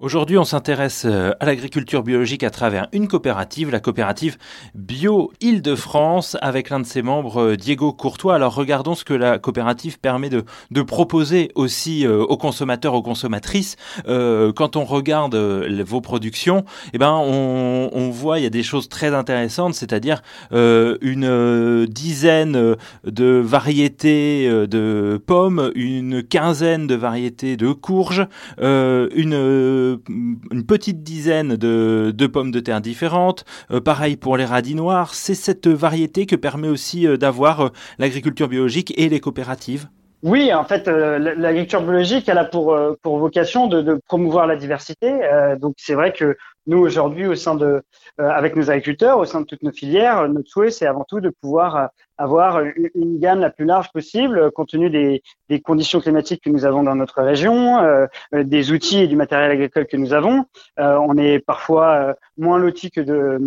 Aujourd'hui, on s'intéresse euh, à l'agriculture biologique à travers une coopérative, la coopérative Bio Île-de-France, avec l'un de ses membres, euh, Diego Courtois. Alors regardons ce que la coopérative permet de, de proposer aussi euh, aux consommateurs, aux consommatrices. quand on regarde vos productions, eh ben on, on, voit il y a des choses très intéressantes, c'est-à-dire une dizaine de variétés de pommes, une quinzaine de variétés de courges, une une petite dizaine de, pommes de terre différentes. Euh, pareil pour les radis noirs. C'est cette variété que permet aussi euh, d'avoir euh, l'agriculture biologique et les coopératives. Oui, en fait, l'agriculture biologique, elle a pour, pour vocation de, de promouvoir la diversité. donc, c'est vrai que nous, aujourd'hui, au sein de, euh, avec nos agriculteurs, au sein de toutes nos filières, notre souhait, c'est avant tout de pouvoir euh, avoir une, gamme la plus large possible, compte tenu des, des, conditions climatiques que nous avons dans notre région, euh, des outils et du matériel agricole que nous avons. on est parfois moins loti que de,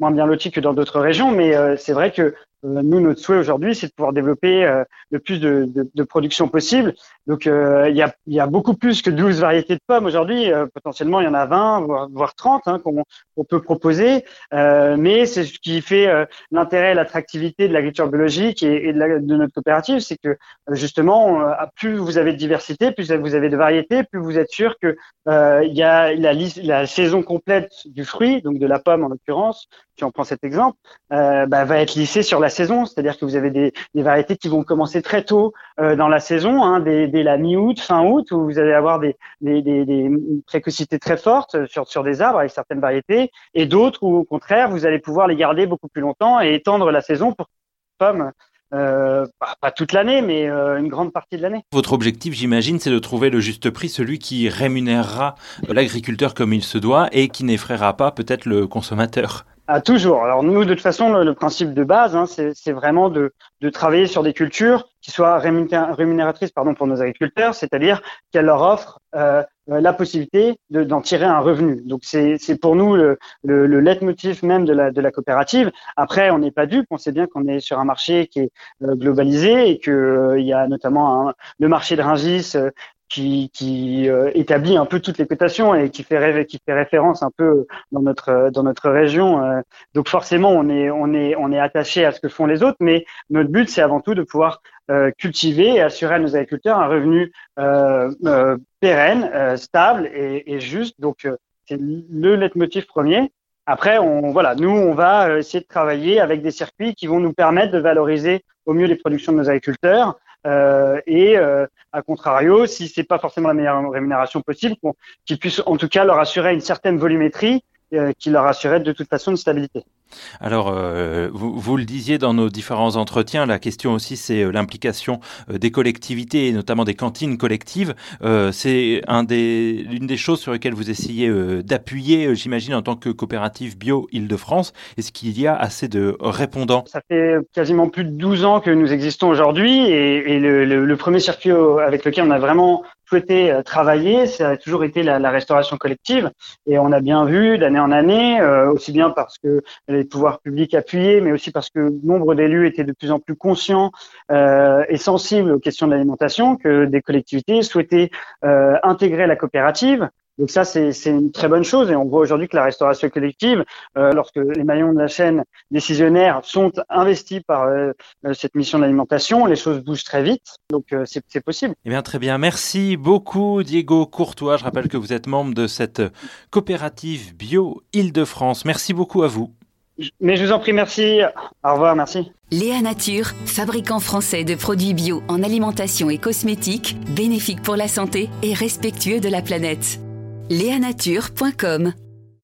moins bien loti que dans d'autres régions, mais c'est vrai que nous, notre souhait aujourd'hui, c'est de pouvoir développer le plus de, de, de production possible. Donc, il y, a, beaucoup plus que 12 variétés de pommes aujourd'hui. potentiellement, il y en a 20, voire, voire 30 hein, qu'on peut proposer, euh, mais c'est ce qui fait euh, l'intérêt et l'attractivité de l'agriculture biologique et, de, notre coopérative, c'est que justement, euh, plus vous avez de diversité, plus vous avez de variété, plus vous êtes sûr que y a la, saison complète du fruit, donc de la pomme en l'occurrence, si on prend cet exemple, bah, va être lissée sur la saison, c'est-à-dire que vous avez des, variétés qui vont commencer très tôt dans la saison, hein, dès, la mi-août, fin août, où vous allez avoir des, des, des, précocités très fortes sur, sur des arbres avec certaines variétés, et d'autres où au contraire vous allez pouvoir les garder beaucoup plus longtemps et étendre la saison pour pommes. Euh, pas, toute l'année, mais euh, une grande partie de l'année. Votre objectif, j'imagine, c'est de trouver le juste prix, celui qui rémunérera l'agriculteur comme il se doit et qui n'effraiera pas peut-être le consommateur. Ah, toujours. Alors nous, de toute façon, le, principe de base, hein, c'est vraiment de, de, travailler sur des cultures qui soient rémunératrices pardon, pour nos agriculteurs, c'est-à-dire qu'elles leur offrent euh, la possibilité d'en tirer un revenu. Donc c'est pour nous le, le, le leitmotiv même de la, de la coopérative. Après, on n'est pas dupe, on sait bien qu'on est sur un marché qui est euh, globalisé et qu'il euh, y a notamment un, le marché de Ringis euh, qui, qui euh, établit un peu toutes les cotations et qui fait, qui fait référence un peu dans notre dans notre région. Euh. donc forcément, on est on est on est attaché à ce que font les autres, mais notre but c'est avant tout de pouvoir cultiver et assurer à nos agriculteurs un revenu pérenne, stable et, et, juste. Donc c'est le leitmotiv premier. Après, on, voilà, nous, on va essayer de travailler avec des circuits qui vont nous permettre de valoriser au mieux les productions de nos agriculteurs, euh, et euh, à contrario, si c'est pas forcément la meilleure rémunération possible, qu'ils puissent en tout cas leur assurer une certaine volumétrie euh, qui leur assurait de toute façon une stabilité. Alors, euh, vous, vous, le disiez dans nos différents entretiens, la question aussi c'est euh, l'implication des collectivités et notamment des cantines collectives. c'est un des, l'une des choses sur lesquelles vous essayez d'appuyer, j'imagine, en tant que coopérative bio Île-de-France. Est-ce qu'il y a assez de répondants? Ça fait quasiment plus de 12 ans que nous existons aujourd'hui et, et le, le, le, premier circuit avec lequel on a vraiment souhaité euh, travailler, ça a toujours été la, restauration collective. Et on a bien vu d'année en année, euh, aussi bien parce que les pouvoirs publics appuyaient, mais aussi parce que nombre d'élus étaient de plus en plus conscients euh, et sensibles aux questions de l'alimentation, que des collectivités souhaitaient intégrer la coopérative. Donc ça, c'est une très bonne chose et on voit aujourd'hui que la restauration collective, euh, lorsque les maillons de la chaîne décisionnaire sont investis par euh, euh, cette mission d'alimentation, les choses bougent très vite. Donc c'est possible. Eh bien très bien, merci beaucoup Diego Courtois. Je rappelle que vous êtes membre de cette coopérative bio Île-de-France. Merci beaucoup à vous. Mais je vous en prie, merci. Au revoir, merci. Léa Nature, fabricant français de produits bio en alimentation et cosmétiques, bénéfique pour la santé et respectueux de la planète. Léanature.com